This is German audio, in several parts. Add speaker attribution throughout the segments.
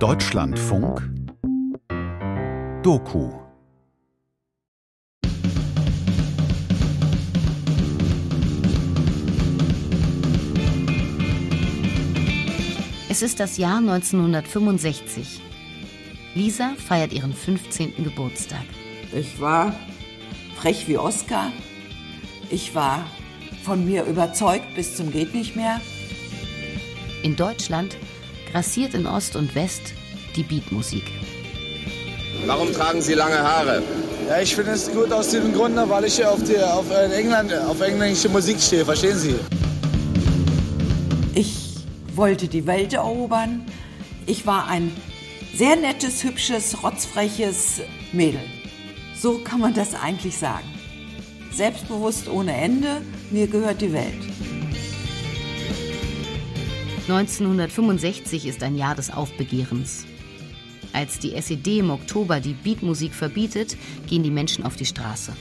Speaker 1: Deutschlandfunk Doku
Speaker 2: Es ist das Jahr 1965. Lisa feiert ihren 15. Geburtstag.
Speaker 3: Ich war frech wie Oscar. Ich war von mir überzeugt bis zum geht nicht mehr.
Speaker 2: In Deutschland grassiert in Ost und West die Beatmusik.
Speaker 4: Warum tragen Sie lange Haare?
Speaker 5: Ja, ich finde es gut aus dem Grund, weil ich auf, die, auf, äh, England, auf englische Musik stehe, verstehen Sie?
Speaker 3: Ich wollte die Welt erobern. Ich war ein sehr nettes, hübsches, rotzfreches Mädel. So kann man das eigentlich sagen. Selbstbewusst ohne Ende, mir gehört die Welt.
Speaker 2: 1965 ist ein Jahr des Aufbegehrens. Als die SED im Oktober die Beatmusik verbietet, gehen die Menschen auf die Straße.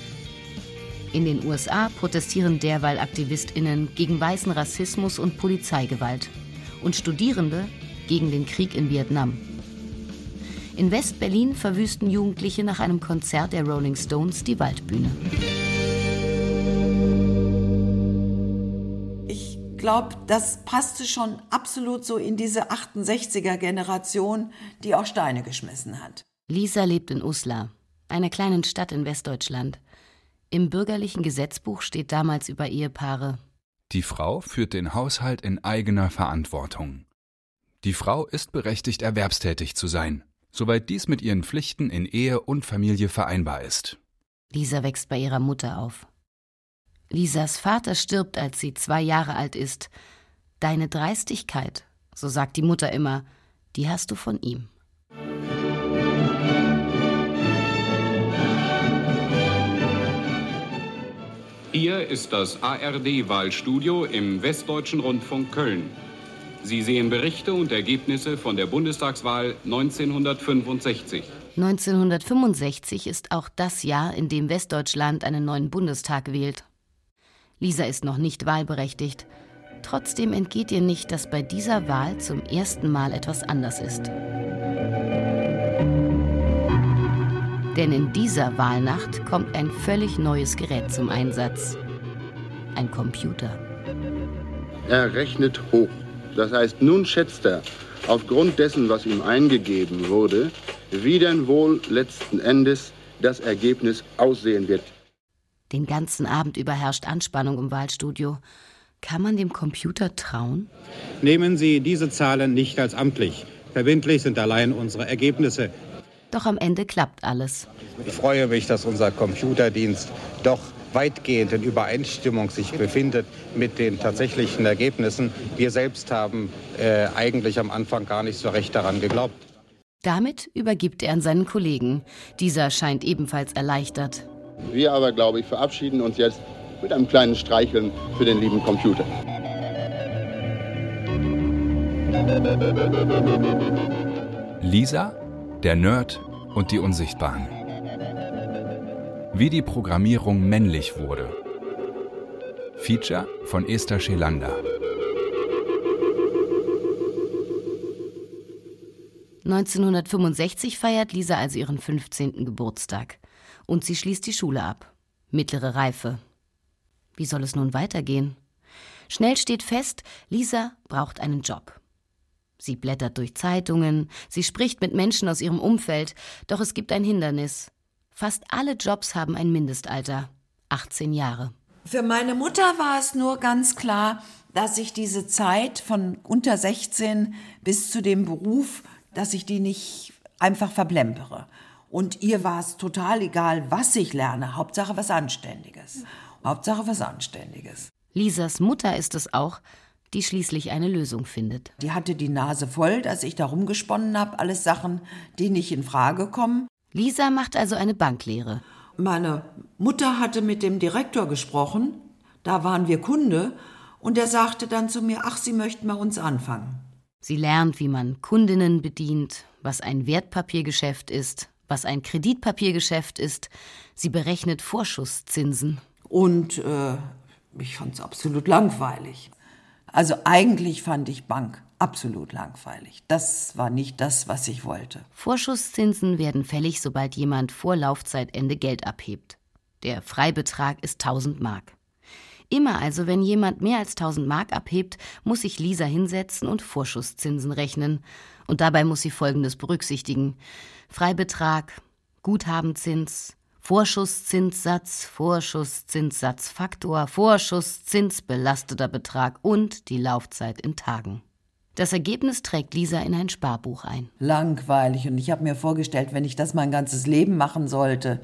Speaker 2: In den USA protestieren derweil AktivistInnen gegen weißen Rassismus und Polizeigewalt und Studierende gegen den Krieg in Vietnam. In West-Berlin verwüsten Jugendliche nach einem Konzert der Rolling Stones die Waldbühne.
Speaker 3: Glaube, das passte schon absolut so in diese 68er-Generation, die auch Steine geschmissen hat.
Speaker 2: Lisa lebt in Uslar, einer kleinen Stadt in Westdeutschland. Im bürgerlichen Gesetzbuch steht damals über Ehepaare
Speaker 6: die Frau führt den Haushalt in eigener Verantwortung. Die Frau ist berechtigt, erwerbstätig zu sein, soweit dies mit ihren Pflichten in Ehe und Familie vereinbar ist.
Speaker 2: Lisa wächst bei ihrer Mutter auf. Lisas Vater stirbt, als sie zwei Jahre alt ist. Deine Dreistigkeit, so sagt die Mutter immer, die hast du von ihm.
Speaker 7: Hier ist das ARD-Wahlstudio im Westdeutschen Rundfunk Köln. Sie sehen Berichte und Ergebnisse von der Bundestagswahl 1965.
Speaker 2: 1965 ist auch das Jahr, in dem Westdeutschland einen neuen Bundestag wählt. Lisa ist noch nicht wahlberechtigt. Trotzdem entgeht ihr nicht, dass bei dieser Wahl zum ersten Mal etwas anders ist. Denn in dieser Wahlnacht kommt ein völlig neues Gerät zum Einsatz. Ein Computer.
Speaker 4: Er rechnet hoch. Das heißt, nun schätzt er aufgrund dessen, was ihm eingegeben wurde, wie denn wohl letzten Endes das Ergebnis aussehen wird.
Speaker 2: Den ganzen Abend über herrscht Anspannung im Wahlstudio. Kann man dem Computer trauen?
Speaker 8: Nehmen Sie diese Zahlen nicht als amtlich. Verbindlich sind allein unsere Ergebnisse.
Speaker 2: Doch am Ende klappt alles.
Speaker 8: Ich freue mich, dass unser Computerdienst doch weitgehend in Übereinstimmung sich befindet mit den tatsächlichen Ergebnissen. Wir selbst haben äh, eigentlich am Anfang gar nicht so recht daran geglaubt.
Speaker 2: Damit übergibt er an seinen Kollegen. Dieser scheint ebenfalls erleichtert.
Speaker 4: Wir aber, glaube ich, verabschieden uns jetzt mit einem kleinen Streicheln für den lieben Computer.
Speaker 6: Lisa der Nerd und die Unsichtbaren. Wie die Programmierung männlich wurde. Feature von Esther Schelander.
Speaker 2: (1965) feiert Lisa also ihren 15. Geburtstag. Und sie schließt die Schule ab. Mittlere Reife. Wie soll es nun weitergehen? Schnell steht fest, Lisa braucht einen Job. Sie blättert durch Zeitungen, sie spricht mit Menschen aus ihrem Umfeld, doch es gibt ein Hindernis. Fast alle Jobs haben ein Mindestalter 18 Jahre.
Speaker 3: Für meine Mutter war es nur ganz klar, dass ich diese Zeit von unter 16 bis zu dem Beruf, dass ich die nicht einfach verplempere. Und ihr war es total egal, was ich lerne, Hauptsache was Anständiges. Hauptsache was Anständiges.
Speaker 2: Lisas Mutter ist es auch, die schließlich eine Lösung findet.
Speaker 3: Die hatte die Nase voll, dass ich da rumgesponnen habe, alles Sachen, die nicht in Frage kommen.
Speaker 2: Lisa macht also eine Banklehre.
Speaker 3: Meine Mutter hatte mit dem Direktor gesprochen, da waren wir Kunde, und er sagte dann zu mir, ach, Sie möchten bei uns anfangen.
Speaker 2: Sie lernt, wie man Kundinnen bedient, was ein Wertpapiergeschäft ist, was ein Kreditpapiergeschäft ist. Sie berechnet Vorschusszinsen.
Speaker 3: Und äh, ich fand es absolut langweilig. Also eigentlich fand ich Bank absolut langweilig. Das war nicht das, was ich wollte.
Speaker 2: Vorschusszinsen werden fällig, sobald jemand vor Laufzeitende Geld abhebt. Der Freibetrag ist 1000 Mark. Immer also, wenn jemand mehr als 1000 Mark abhebt, muss sich Lisa hinsetzen und Vorschusszinsen rechnen. Und dabei muss sie Folgendes berücksichtigen. Freibetrag, Guthabenzins, Vorschusszinssatz, Vorschusszinssatzfaktor, Vorschusszinsbelasteter Betrag und die Laufzeit in Tagen. Das Ergebnis trägt Lisa in ein Sparbuch ein.
Speaker 3: Langweilig und ich habe mir vorgestellt, wenn ich das mein ganzes Leben machen sollte.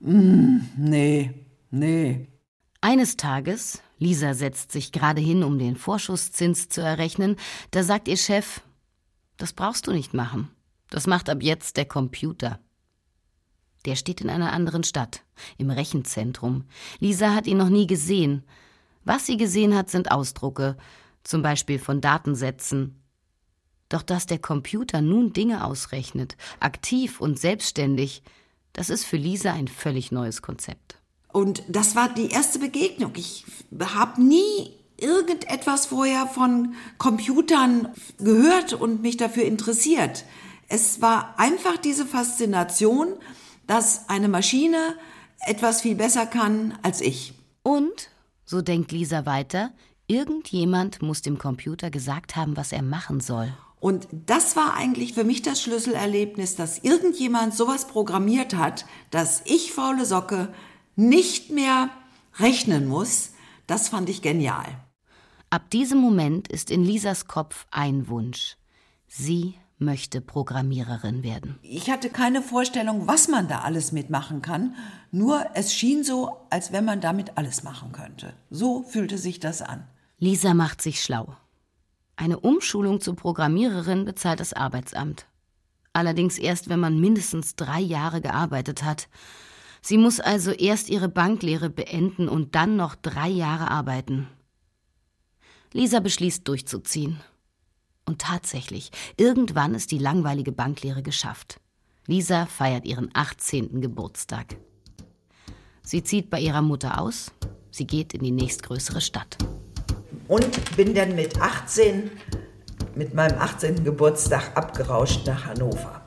Speaker 3: Mm, nee, nee.
Speaker 2: Eines Tages, Lisa setzt sich gerade hin, um den Vorschusszins zu errechnen, da sagt ihr Chef, das brauchst du nicht machen. Das macht ab jetzt der Computer. Der steht in einer anderen Stadt, im Rechenzentrum. Lisa hat ihn noch nie gesehen. Was sie gesehen hat, sind Ausdrucke, zum Beispiel von Datensätzen. Doch dass der Computer nun Dinge ausrechnet, aktiv und selbstständig, das ist für Lisa ein völlig neues Konzept.
Speaker 3: Und das war die erste Begegnung. Ich habe nie irgendetwas vorher von Computern gehört und mich dafür interessiert. Es war einfach diese Faszination, dass eine Maschine etwas viel besser kann als ich.
Speaker 2: Und, so denkt Lisa weiter, irgendjemand muss dem Computer gesagt haben, was er machen soll.
Speaker 3: Und das war eigentlich für mich das Schlüsselerlebnis, dass irgendjemand sowas programmiert hat, dass ich, faule Socke, nicht mehr rechnen muss. Das fand ich genial.
Speaker 2: Ab diesem Moment ist in Lisas Kopf ein Wunsch. Sie möchte Programmiererin werden.
Speaker 3: Ich hatte keine Vorstellung, was man da alles mitmachen kann, nur es schien so, als wenn man damit alles machen könnte. So fühlte sich das an.
Speaker 2: Lisa macht sich schlau. Eine Umschulung zur Programmiererin bezahlt das Arbeitsamt. Allerdings erst, wenn man mindestens drei Jahre gearbeitet hat. Sie muss also erst ihre Banklehre beenden und dann noch drei Jahre arbeiten. Lisa beschließt durchzuziehen. Und tatsächlich, irgendwann ist die langweilige Banklehre geschafft. Lisa feiert ihren 18. Geburtstag. Sie zieht bei ihrer Mutter aus, sie geht in die nächstgrößere Stadt.
Speaker 3: Und bin dann mit 18, mit meinem 18. Geburtstag abgerauscht nach Hannover.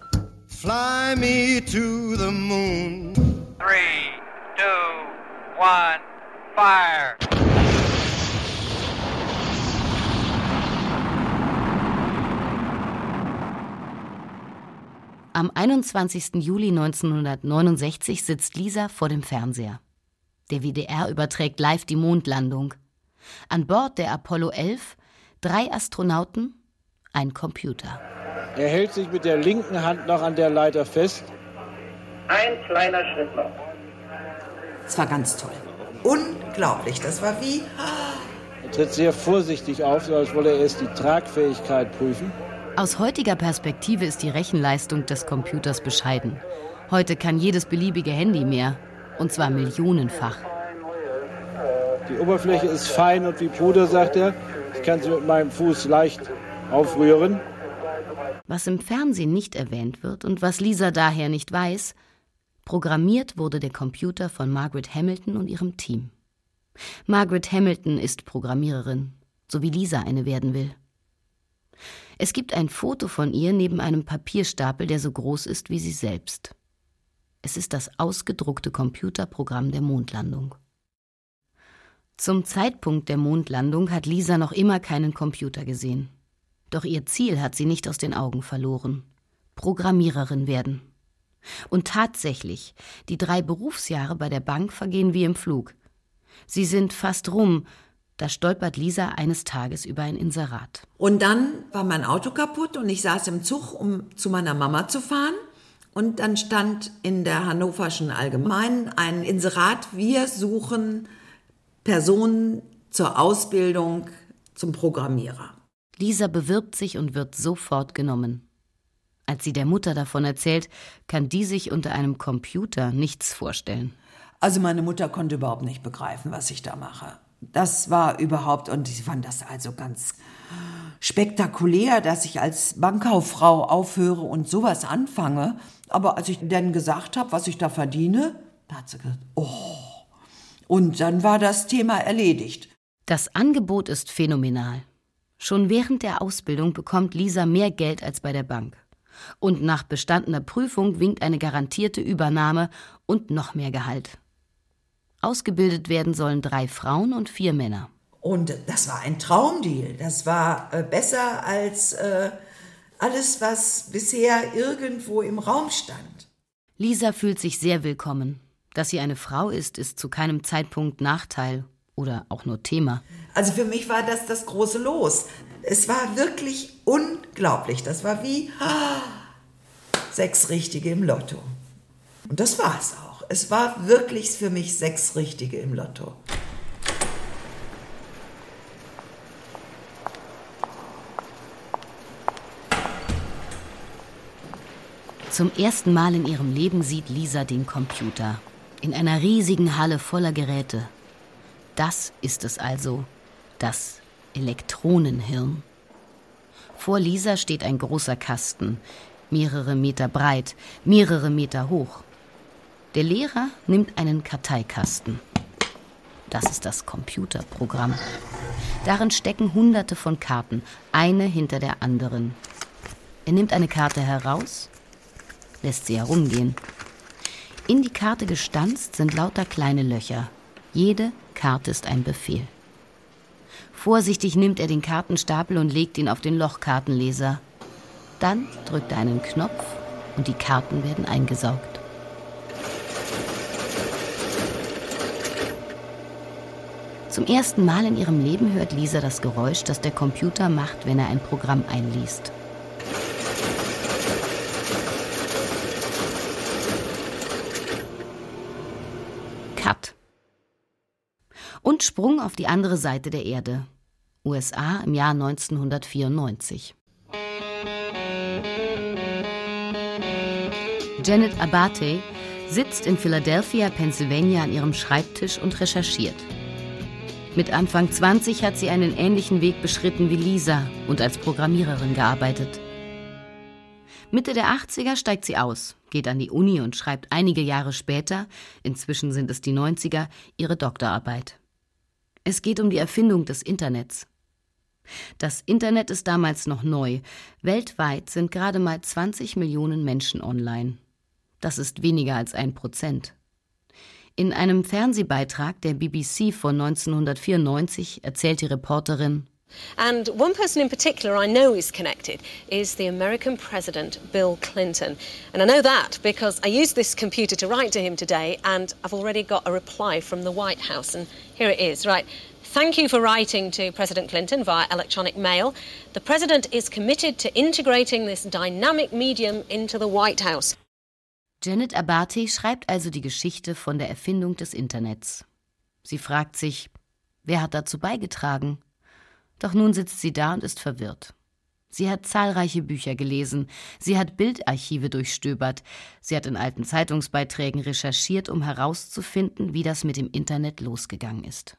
Speaker 3: Fly me to the moon. Three, two, one, fire.
Speaker 2: Am 21. Juli 1969 sitzt Lisa vor dem Fernseher. Der WDR überträgt live die Mondlandung. An Bord der Apollo 11 drei Astronauten, ein Computer.
Speaker 1: Er hält sich mit der linken Hand noch an der Leiter fest.
Speaker 9: Ein kleiner Schritt noch.
Speaker 3: Es war ganz toll. Unglaublich. Das war wie.
Speaker 1: Er tritt sehr vorsichtig auf, als wolle er erst die Tragfähigkeit prüfen.
Speaker 2: Aus heutiger Perspektive ist die Rechenleistung des Computers bescheiden. Heute kann jedes beliebige Handy mehr, und zwar millionenfach.
Speaker 1: Die Oberfläche ist fein und wie Puder, sagt er. Ich kann sie mit meinem Fuß leicht aufrühren.
Speaker 2: Was im Fernsehen nicht erwähnt wird und was Lisa daher nicht weiß, programmiert wurde der Computer von Margaret Hamilton und ihrem Team. Margaret Hamilton ist Programmiererin, so wie Lisa eine werden will. Es gibt ein Foto von ihr neben einem Papierstapel, der so groß ist wie sie selbst. Es ist das ausgedruckte Computerprogramm der Mondlandung. Zum Zeitpunkt der Mondlandung hat Lisa noch immer keinen Computer gesehen. Doch ihr Ziel hat sie nicht aus den Augen verloren. Programmiererin werden. Und tatsächlich, die drei Berufsjahre bei der Bank vergehen wie im Flug. Sie sind fast rum, da stolpert Lisa eines Tages über ein Inserat.
Speaker 3: Und dann war mein Auto kaputt und ich saß im Zug, um zu meiner Mama zu fahren. Und dann stand in der Hannoverschen Allgemeinen ein Inserat, wir suchen Personen zur Ausbildung zum Programmierer.
Speaker 2: Lisa bewirbt sich und wird sofort genommen. Als sie der Mutter davon erzählt, kann die sich unter einem Computer nichts vorstellen.
Speaker 3: Also meine Mutter konnte überhaupt nicht begreifen, was ich da mache. Das war überhaupt, und ich fand das also ganz spektakulär, dass ich als Bankkauffrau aufhöre und sowas anfange. Aber als ich dann gesagt habe, was ich da verdiene, da hat sie gesagt, oh. Und dann war das Thema erledigt.
Speaker 2: Das Angebot ist phänomenal. Schon während der Ausbildung bekommt Lisa mehr Geld als bei der Bank. Und nach bestandener Prüfung winkt eine garantierte Übernahme und noch mehr Gehalt. Ausgebildet werden sollen drei Frauen und vier Männer.
Speaker 3: Und das war ein Traumdeal. Das war äh, besser als äh, alles, was bisher irgendwo im Raum stand.
Speaker 2: Lisa fühlt sich sehr willkommen. Dass sie eine Frau ist, ist zu keinem Zeitpunkt Nachteil oder auch nur Thema.
Speaker 3: Also für mich war das das große Los. Es war wirklich unglaublich. Das war wie ah, sechs Richtige im Lotto. Und das war es auch. Es war wirklich für mich sechs Richtige im Lotto.
Speaker 2: Zum ersten Mal in ihrem Leben sieht Lisa den Computer. In einer riesigen Halle voller Geräte. Das ist es also, das Elektronenhirn. Vor Lisa steht ein großer Kasten, mehrere Meter breit, mehrere Meter hoch. Der Lehrer nimmt einen Karteikasten. Das ist das Computerprogramm. Darin stecken hunderte von Karten, eine hinter der anderen. Er nimmt eine Karte heraus, lässt sie herumgehen. In die Karte gestanzt sind lauter kleine Löcher. Jede Karte ist ein Befehl. Vorsichtig nimmt er den Kartenstapel und legt ihn auf den Lochkartenleser. Dann drückt er einen Knopf und die Karten werden eingesaugt. Zum ersten Mal in ihrem Leben hört Lisa das Geräusch, das der Computer macht, wenn er ein Programm einliest. Cut. Und Sprung auf die andere Seite der Erde. USA im Jahr 1994. Janet Abate sitzt in Philadelphia, Pennsylvania an ihrem Schreibtisch und recherchiert. Mit Anfang 20 hat sie einen ähnlichen Weg beschritten wie Lisa und als Programmiererin gearbeitet. Mitte der 80er steigt sie aus, geht an die Uni und schreibt einige Jahre später, inzwischen sind es die 90er, ihre Doktorarbeit. Es geht um die Erfindung des Internets. Das Internet ist damals noch neu. Weltweit sind gerade mal 20 Millionen Menschen online. Das ist weniger als ein Prozent. In einem Fernsehbeitrag der BBC von 1994 erzählt die Reporterin,
Speaker 10: And one person in particular I know is connected is the American President Bill Clinton. And I know that because I used this computer to write to him today and I've already got a reply from the White House. And here it is. Right. Thank you for writing to President Clinton via electronic mail. The President is committed to integrating this dynamic medium into the White House.
Speaker 2: Janet Abate schreibt also die Geschichte von der Erfindung des Internets. Sie fragt sich, wer hat dazu beigetragen? Doch nun sitzt sie da und ist verwirrt. Sie hat zahlreiche Bücher gelesen, sie hat Bildarchive durchstöbert, sie hat in alten Zeitungsbeiträgen recherchiert, um herauszufinden, wie das mit dem Internet losgegangen ist.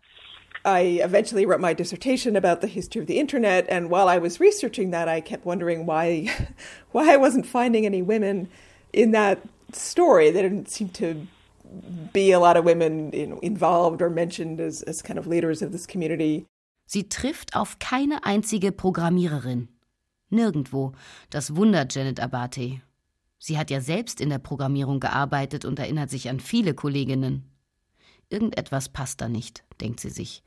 Speaker 11: I eventually wrote my dissertation about the history of the internet, and while I was researching that, I kept wondering why, why I wasn't finding any women in that story. There didn't seem to be a lot of women you know, involved or mentioned as, as kind of leaders of this community.
Speaker 2: Sie trifft auf keine einzige Programmiererin. Nirgendwo. Das wundert Janet Abate. Sie hat ja selbst in der Programmierung gearbeitet und erinnert sich an viele Kolleginnen. Irgendetwas passt da nicht, denkt sie sich.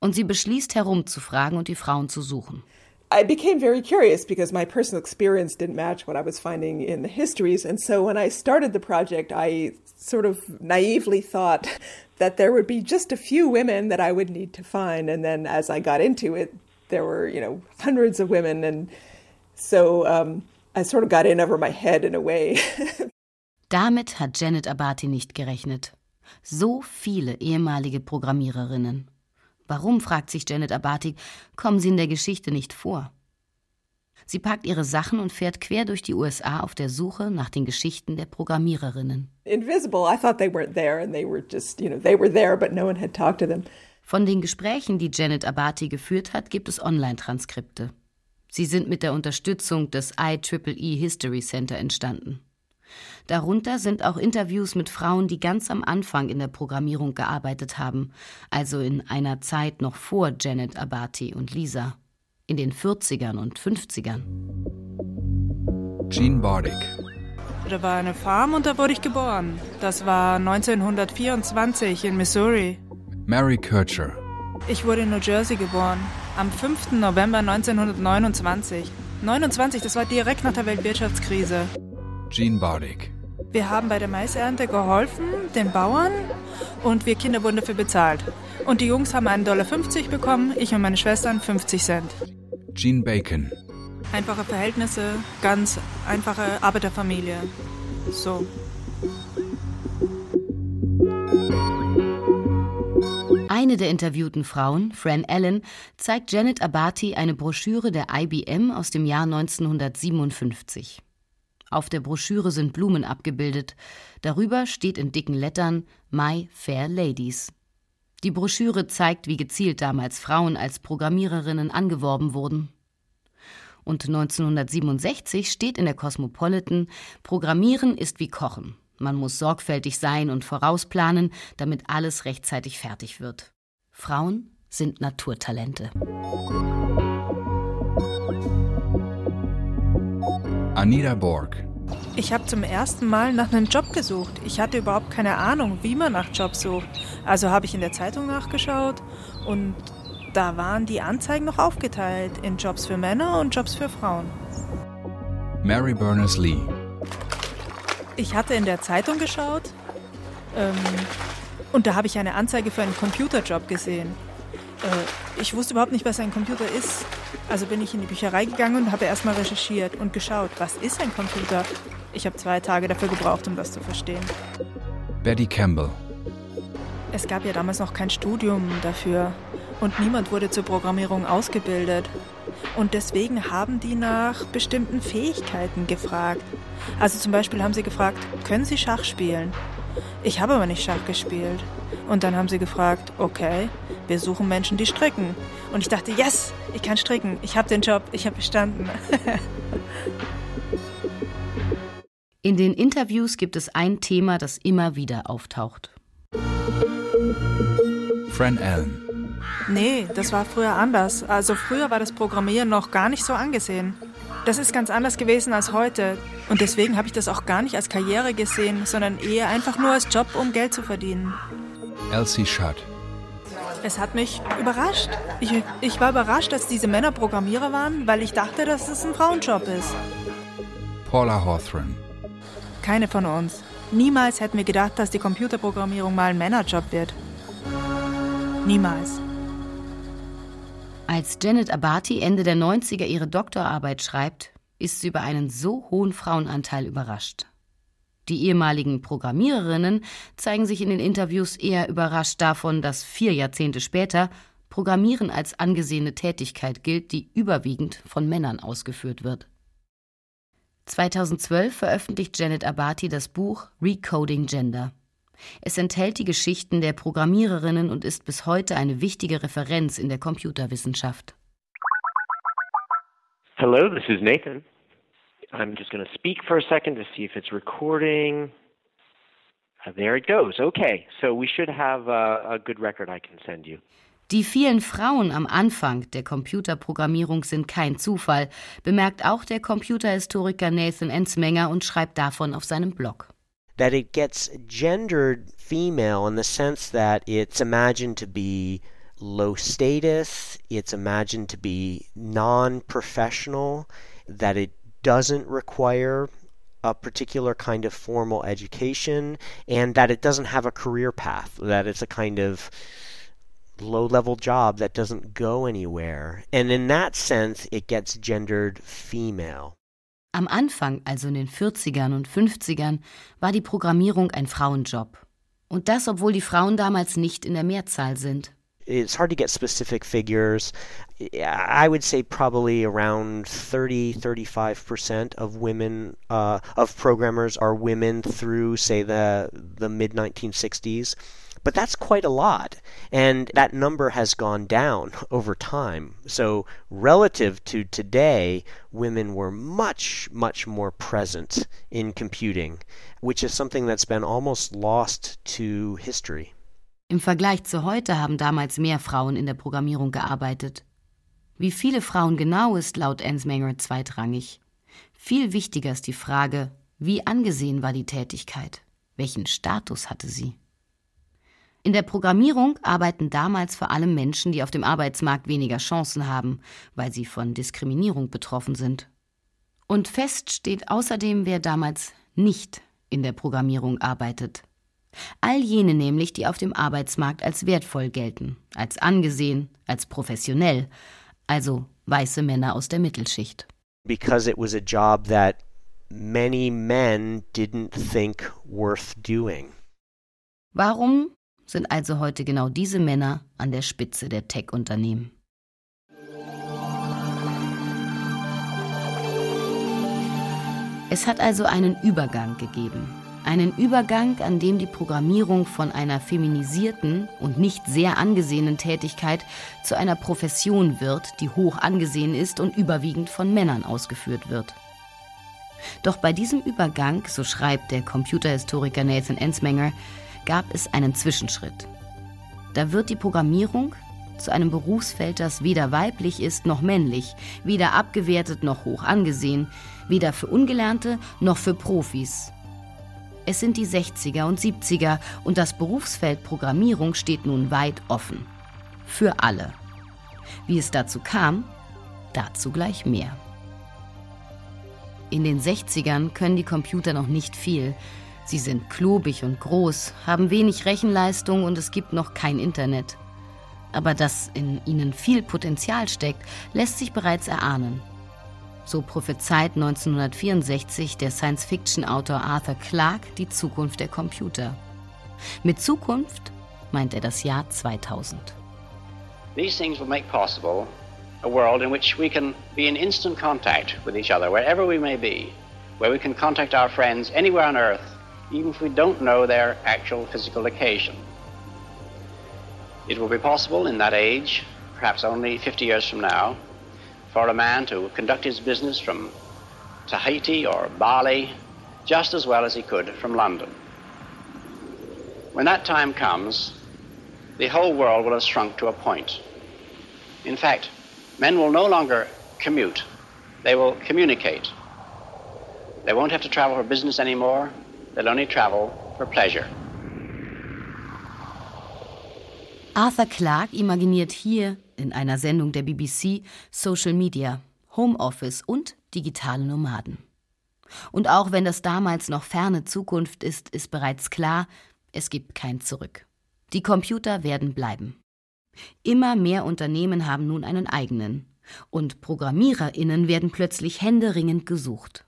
Speaker 2: Und sie beschließt herumzufragen und die Frauen zu suchen.
Speaker 11: I became very curious because my personal experience didn't match what I was finding in the histories. And so when I started the project, I sort of naively thought that there would be just a few women that I would need to find. And then as I got into it, there were, you know, hundreds of women. And so um, I sort of got in over my head in a way.
Speaker 2: Damit hat Janet Abati nicht gerechnet. So viele ehemalige Programmiererinnen. Warum, fragt sich Janet Abati, kommen sie in der Geschichte nicht vor? Sie packt ihre Sachen und fährt quer durch die USA auf der Suche nach den Geschichten der Programmiererinnen.
Speaker 11: Invisible, I thought they weren't there and they were just, you know, they were there but no one had talked to them.
Speaker 2: Von den Gesprächen, die Janet Abati geführt hat, gibt es Online-Transkripte. Sie sind mit der Unterstützung des IEEE History Center entstanden. Darunter sind auch Interviews mit Frauen, die ganz am Anfang in der Programmierung gearbeitet haben, also in einer Zeit noch vor Janet Abati und Lisa. in den 40ern und 50ern.
Speaker 6: Gene Bordick.
Speaker 12: Da war eine Farm und da wurde ich geboren. Das war 1924 in Missouri.
Speaker 6: Mary Kircher.
Speaker 12: Ich wurde in New Jersey geboren. Am 5. November 1929. 29, das war direkt nach der Weltwirtschaftskrise.
Speaker 6: Gene Bardick.
Speaker 12: Wir haben bei der Maisernte geholfen, den Bauern, und wir Kinder wurden dafür bezahlt. Und die Jungs haben einen Dollar 50 bekommen, ich und meine Schwestern 50 Cent.
Speaker 6: Gene Bacon.
Speaker 12: Einfache Verhältnisse, ganz einfache Arbeiterfamilie. So.
Speaker 2: Eine der interviewten Frauen, Fran Allen, zeigt Janet Abati eine Broschüre der IBM aus dem Jahr 1957. Auf der Broschüre sind Blumen abgebildet. Darüber steht in dicken Lettern My Fair Ladies. Die Broschüre zeigt, wie gezielt damals Frauen als Programmiererinnen angeworben wurden. Und 1967 steht in der Cosmopolitan, Programmieren ist wie Kochen. Man muss sorgfältig sein und vorausplanen, damit alles rechtzeitig fertig wird. Frauen sind Naturtalente.
Speaker 6: Anita Borg.
Speaker 12: Ich habe zum ersten Mal nach einem Job gesucht. Ich hatte überhaupt keine Ahnung, wie man nach Jobs sucht. Also habe ich in der Zeitung nachgeschaut und da waren die Anzeigen noch aufgeteilt in Jobs für Männer und Jobs für Frauen.
Speaker 6: Mary Berners-Lee.
Speaker 12: Ich hatte in der Zeitung geschaut ähm, und da habe ich eine Anzeige für einen Computerjob gesehen. Äh, ich wusste überhaupt nicht, was ein Computer ist. Also bin ich in die Bücherei gegangen und habe erstmal recherchiert und geschaut, was ist ein Computer. Ich habe zwei Tage dafür gebraucht, um das zu verstehen.
Speaker 6: Betty Campbell.
Speaker 12: Es gab ja damals noch kein Studium dafür und niemand wurde zur Programmierung ausgebildet. Und deswegen haben die nach bestimmten Fähigkeiten gefragt. Also zum Beispiel haben sie gefragt, können Sie Schach spielen? Ich habe aber nicht Schach gespielt. Und dann haben sie gefragt, okay, wir suchen Menschen, die stricken. Und ich dachte, yes, ich kann stricken. Ich habe den Job, ich habe bestanden.
Speaker 2: In den Interviews gibt es ein Thema, das immer wieder auftaucht.
Speaker 6: Fran Allen.
Speaker 12: Nee, das war früher anders. Also früher war das Programmieren noch gar nicht so angesehen. Das ist ganz anders gewesen als heute. Und deswegen habe ich das auch gar nicht als Karriere gesehen, sondern eher einfach nur als Job, um Geld zu verdienen.
Speaker 6: Elsie Schutt.
Speaker 12: Es hat mich überrascht. Ich, ich war überrascht, dass diese Männer Programmierer waren, weil ich dachte, dass es ein Frauenjob ist.
Speaker 6: Paula Hawthorne.
Speaker 12: Keine von uns. Niemals hätten wir gedacht, dass die Computerprogrammierung mal ein Männerjob wird. Niemals.
Speaker 2: Als Janet Abati Ende der 90er ihre Doktorarbeit schreibt, ist sie über einen so hohen Frauenanteil überrascht. Die ehemaligen Programmiererinnen zeigen sich in den Interviews eher überrascht davon, dass vier Jahrzehnte später Programmieren als angesehene Tätigkeit gilt, die überwiegend von Männern ausgeführt wird. 2012 veröffentlicht Janet Abati das Buch Recoding Gender. Es enthält die Geschichten der Programmiererinnen und ist bis heute eine wichtige Referenz in der Computerwissenschaft.
Speaker 13: Hello, this is Nathan. I'm just going to speak for a second to see if it's recording. Uh, there it goes. Okay, so we should have a, a good record I can send you.
Speaker 2: Die vielen Frauen am Anfang der Computerprogrammierung sind kein Zufall, bemerkt auch der Computerhistoriker Nathan Ensmenger und schreibt davon auf seinem Blog.
Speaker 14: That it gets gendered female in the sense that it's imagined to be low status, it's imagined to be non professional, that it doesn't require a particular kind of formal education, and that it doesn't have a career path, that it's a kind of low level job that doesn't go anywhere. And in that sense, it gets gendered female.
Speaker 2: Am Anfang, also in den 40ern und 50ern, war die Programmierung ein Frauenjob. Und das, obwohl die Frauen damals nicht in der Mehrzahl sind.
Speaker 14: It's hard to get specific figures. I would say probably around 30 35% of women uh, of programmers are women through say the the mid 1960s. But that's quite a lot. And that number has gone down over time. So, relative to today, women were much, much more present in computing, which is something that's been almost lost to history.
Speaker 2: Im Vergleich zu heute haben damals mehr Frauen in der Programmierung gearbeitet. Wie viele Frauen genau ist laut Ensmenger zweitrangig. Viel wichtiger ist die Frage, wie angesehen war die Tätigkeit? Welchen Status hatte sie? In der Programmierung arbeiten damals vor allem Menschen, die auf dem Arbeitsmarkt weniger Chancen haben, weil sie von Diskriminierung betroffen sind. Und fest steht außerdem, wer damals nicht in der Programmierung arbeitet. All jene nämlich, die auf dem Arbeitsmarkt als wertvoll gelten, als angesehen, als professionell, also weiße Männer aus der Mittelschicht.
Speaker 14: Because it was a job that many men didn't think worth doing.
Speaker 2: Warum sind also heute genau diese Männer an der Spitze der Tech-Unternehmen? Es hat also einen Übergang gegeben. Einen Übergang, an dem die Programmierung von einer feminisierten und nicht sehr angesehenen Tätigkeit zu einer Profession wird, die hoch angesehen ist und überwiegend von Männern ausgeführt wird. Doch bei diesem Übergang, so schreibt der Computerhistoriker Nathan Ensmenger, gab es einen Zwischenschritt. Da wird die Programmierung zu einem Berufsfeld, das weder weiblich ist noch männlich, weder abgewertet noch hoch angesehen, weder für Ungelernte noch für Profis. Es sind die 60er und 70er und das Berufsfeld Programmierung steht nun weit offen. Für alle. Wie es dazu kam, dazu gleich mehr. In den 60ern können die Computer noch nicht viel. Sie sind klobig und groß, haben wenig Rechenleistung und es gibt noch kein Internet. Aber dass in ihnen viel Potenzial steckt, lässt sich bereits erahnen. So prophezeit 1964 der Science-Fiction-Autor Arthur Clarke die Zukunft der Computer. Mit Zukunft meint er das Jahr 2000.
Speaker 15: These things will make possible a world in which we can be in instant contact with each other wherever we may be, where we can contact our friends anywhere on earth, even if we don't know their actual physical location. It will be possible in that age, perhaps only 50 years from now, for a man to conduct his business from Tahiti or Bali just as well as he could from London. When that time comes, the whole world will have shrunk to a point. In fact, men will no longer commute, they will communicate. They won't have to travel for business anymore, they'll only travel for pleasure.
Speaker 2: Arthur Clarke imaginiert hier in einer Sendung der BBC Social Media, Homeoffice und digitale Nomaden. Und auch wenn das damals noch ferne Zukunft ist, ist bereits klar, es gibt kein Zurück. Die Computer werden bleiben. Immer mehr Unternehmen haben nun einen eigenen. Und ProgrammiererInnen werden plötzlich händeringend gesucht.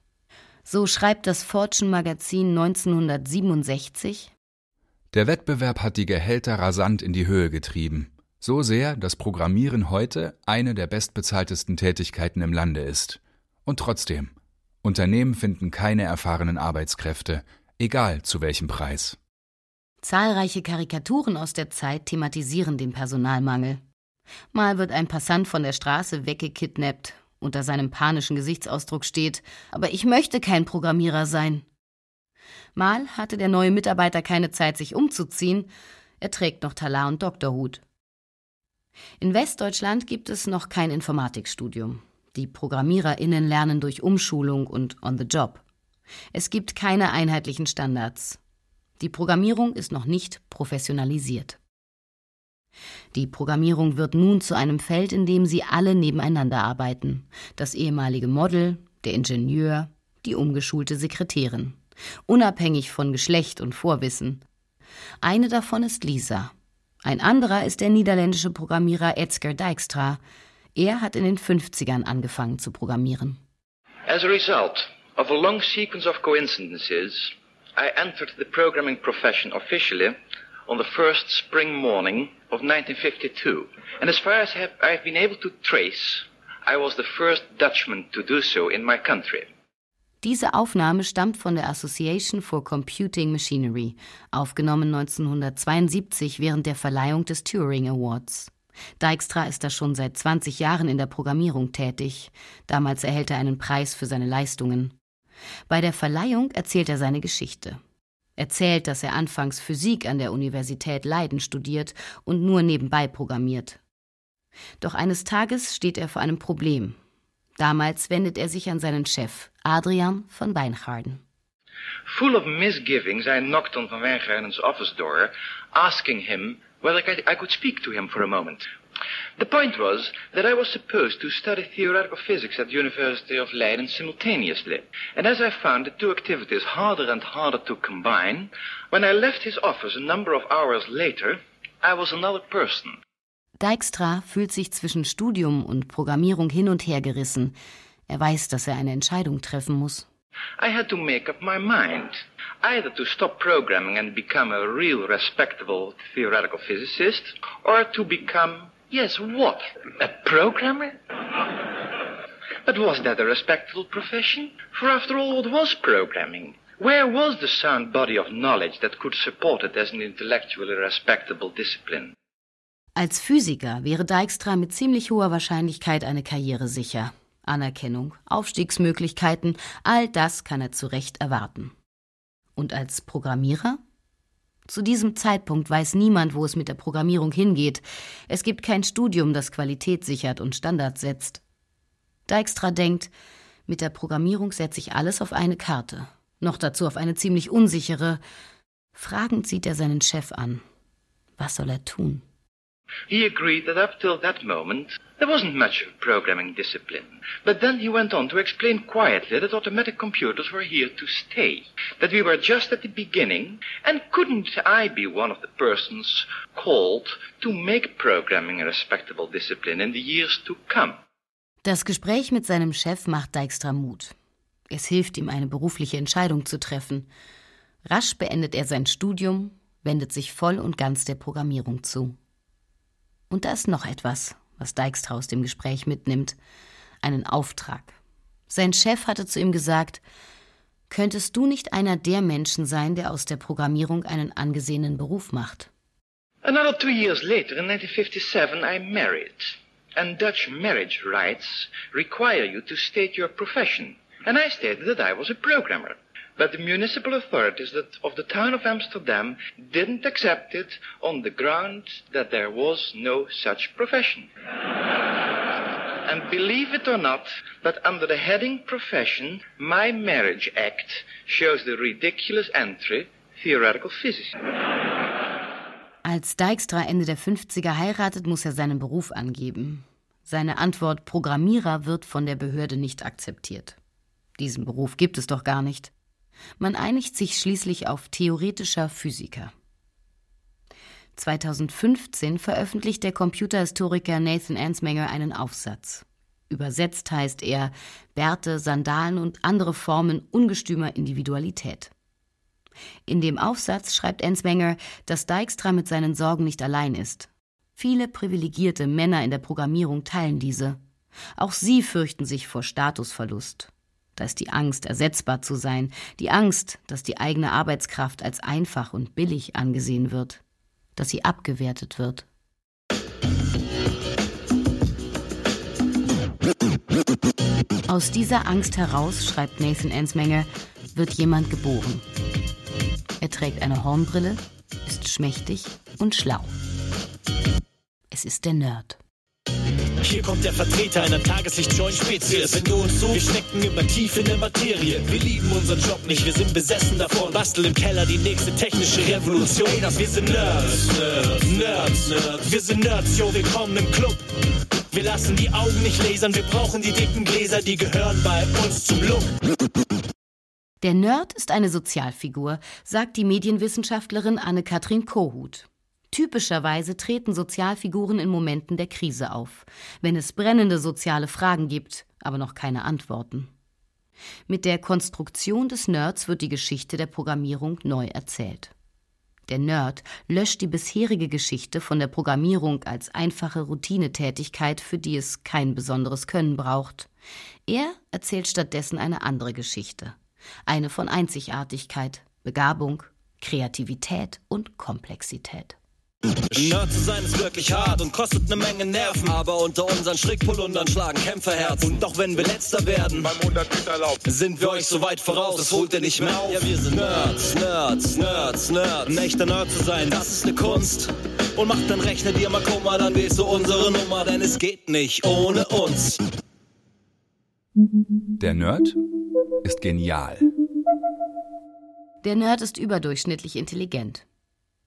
Speaker 2: So schreibt das Fortune Magazin 1967.
Speaker 6: Der Wettbewerb hat die Gehälter rasant in die Höhe getrieben. So sehr, dass Programmieren heute eine der bestbezahltesten Tätigkeiten im Lande ist. Und trotzdem, Unternehmen finden keine erfahrenen Arbeitskräfte, egal zu welchem Preis.
Speaker 2: Zahlreiche Karikaturen aus der Zeit thematisieren den Personalmangel. Mal wird ein Passant von der Straße weggekidnappt, unter seinem panischen Gesichtsausdruck steht, aber ich möchte kein Programmierer sein. Mal hatte der neue Mitarbeiter keine Zeit, sich umzuziehen, er trägt noch Talar und Doktorhut. In Westdeutschland gibt es noch kein Informatikstudium. Die ProgrammiererInnen lernen durch Umschulung und on the job. Es gibt keine einheitlichen Standards. Die Programmierung ist noch nicht professionalisiert. Die Programmierung wird nun zu einem Feld, in dem sie alle nebeneinander arbeiten. Das ehemalige Model, der Ingenieur, die umgeschulte Sekretärin. Unabhängig von Geschlecht und Vorwissen. Eine davon ist Lisa. Ein anderer ist der niederländische Programmierer Edgar Dijkstra. Er hat in den 50ern angefangen zu programmieren.
Speaker 16: As a result of a long sequence of coincidences, I entered the programming profession officially on the first spring morning of 1952. And as far as I've been able to trace, I was the first Dutchman to do so in my country.
Speaker 2: Diese Aufnahme stammt von der Association for Computing Machinery, aufgenommen 1972 während der Verleihung des Turing Awards. Dijkstra ist da schon seit 20 Jahren in der Programmierung tätig. Damals erhält er einen Preis für seine Leistungen. Bei der Verleihung erzählt er seine Geschichte. Erzählt, dass er anfangs Physik an der Universität Leiden studiert und nur nebenbei programmiert. Doch eines Tages steht er vor einem Problem. Damals wendet er sich an seinen Chef, Adrian von Weingarten.
Speaker 16: Full of misgivings, I knocked on Van Wijngaarden's office door, asking him whether I could speak to him for a moment. The point was that I was supposed to study theoretical physics at the University of Leiden simultaneously. And as I found the two activities harder and harder to combine, when I left his office a number of hours later, I was another person.
Speaker 2: Dijkstra fühlt sich zwischen Studium und Programmierung hin und her gerissen. Er weiß, dass er eine Entscheidung treffen muss.
Speaker 16: I had to make up my mind either to stop programming and become a real respectable theoretical physicist, or to become, yes, what? A programmer? But was that a respectable profession? For after all, what was programming? Where was the sound body of knowledge that could support it as an intellectually respectable discipline?
Speaker 2: Als Physiker wäre Dijkstra mit ziemlich hoher Wahrscheinlichkeit eine Karriere sicher. Anerkennung, Aufstiegsmöglichkeiten, all das kann er zu Recht erwarten. Und als Programmierer? Zu diesem Zeitpunkt weiß niemand, wo es mit der Programmierung hingeht. Es gibt kein Studium, das Qualität sichert und Standards setzt. Dijkstra denkt, mit der Programmierung setze ich alles auf eine Karte. Noch dazu auf eine ziemlich unsichere. Fragend sieht er seinen Chef an. Was soll er tun?
Speaker 16: He agreed that up till that moment there wasn't much of programming discipline. But then he went on to explain quietly that automatic computers were here to stay, that we were just at the beginning, and couldn't I be one of the persons called to make programming a respectable discipline in the years to come?
Speaker 2: Das Gespräch mit seinem Chef macht Dijkstra Mut. Es hilft ihm, eine berufliche Entscheidung zu treffen. Rasch beendet er sein Studium, wendet sich voll und ganz der Programmierung zu. Und da ist noch etwas, was Dijkstra aus dem Gespräch mitnimmt. Einen Auftrag. Sein Chef hatte zu ihm gesagt, könntest du nicht einer der Menschen sein, der aus der Programmierung einen angesehenen Beruf macht?
Speaker 16: Another two years later, in 1957, I married. And Dutch marriage rights require you to state your profession. And I stated that I was a programmer. But the municipal authorities that, of the town of Amsterdam didn't accept it on the ground that there was no such profession. and believe it or not, but under the heading profession, my marriage act shows the ridiculous entry theoretical physics.
Speaker 2: Als Dijkstra Ende der 50er heiratet, muss er seinen Beruf angeben. Seine Antwort Programmierer wird von der Behörde nicht akzeptiert. Diesen Beruf gibt es doch gar nicht. Man einigt sich schließlich auf theoretischer Physiker. 2015 veröffentlicht der Computerhistoriker Nathan Ansmenger einen Aufsatz. Übersetzt heißt er Bärte, Sandalen und andere Formen ungestümer Individualität. In dem Aufsatz schreibt Ansmenger, dass Dijkstra mit seinen Sorgen nicht allein ist. Viele privilegierte Männer in der Programmierung teilen diese. Auch sie fürchten sich vor Statusverlust. Da ist die Angst, ersetzbar zu sein, die Angst, dass die eigene Arbeitskraft als einfach und billig angesehen wird, dass sie abgewertet wird. Aus dieser Angst heraus, schreibt Nathan Ensmenger, wird jemand geboren. Er trägt eine Hornbrille, ist schmächtig und schlau. Es ist der Nerd.
Speaker 17: Hier kommt der Vertreter einer Tageslicht-Joint-Spezies. Wenn du uns so, wir stecken immer tief in der Materie. Wir lieben unseren Job nicht, wir sind besessen davon. Basteln im Keller die nächste technische Revolution. Ey, das wir sind Nerds, Nerds, Nerds, Nerds. Wir sind Nerds, yo, willkommen im Club. Wir lassen die Augen nicht lasern, wir brauchen die dicken Gläser, die gehören bei uns zum Look.
Speaker 2: Der Nerd ist eine Sozialfigur, sagt die Medienwissenschaftlerin Anne-Kathrin Kohut. Typischerweise treten Sozialfiguren in Momenten der Krise auf, wenn es brennende soziale Fragen gibt, aber noch keine Antworten. Mit der Konstruktion des Nerds wird die Geschichte der Programmierung neu erzählt. Der Nerd löscht die bisherige Geschichte von der Programmierung als einfache Routinetätigkeit, für die es kein besonderes Können braucht. Er erzählt stattdessen eine andere Geschichte, eine von Einzigartigkeit, Begabung, Kreativität und Komplexität.
Speaker 17: Nerd zu sein ist wirklich hart und kostet eine Menge Nerven. Aber unter unseren Strickpolundern schlagen Kämpferherzen. Und auch wenn wir letzter werden, beim 100 Meter Lauf, sind wir euch so weit voraus, das holt ihr nicht mehr auf. Ja, wir sind Nerds, Nerds, Nerds, Nerds. Ein echter Nerd zu sein, das ist eine Kunst. Und mach dann rechne dir mal Kummer, dann weißt du unsere Nummer, denn es geht nicht ohne uns.
Speaker 6: Der Nerd ist genial.
Speaker 2: Der Nerd ist überdurchschnittlich intelligent.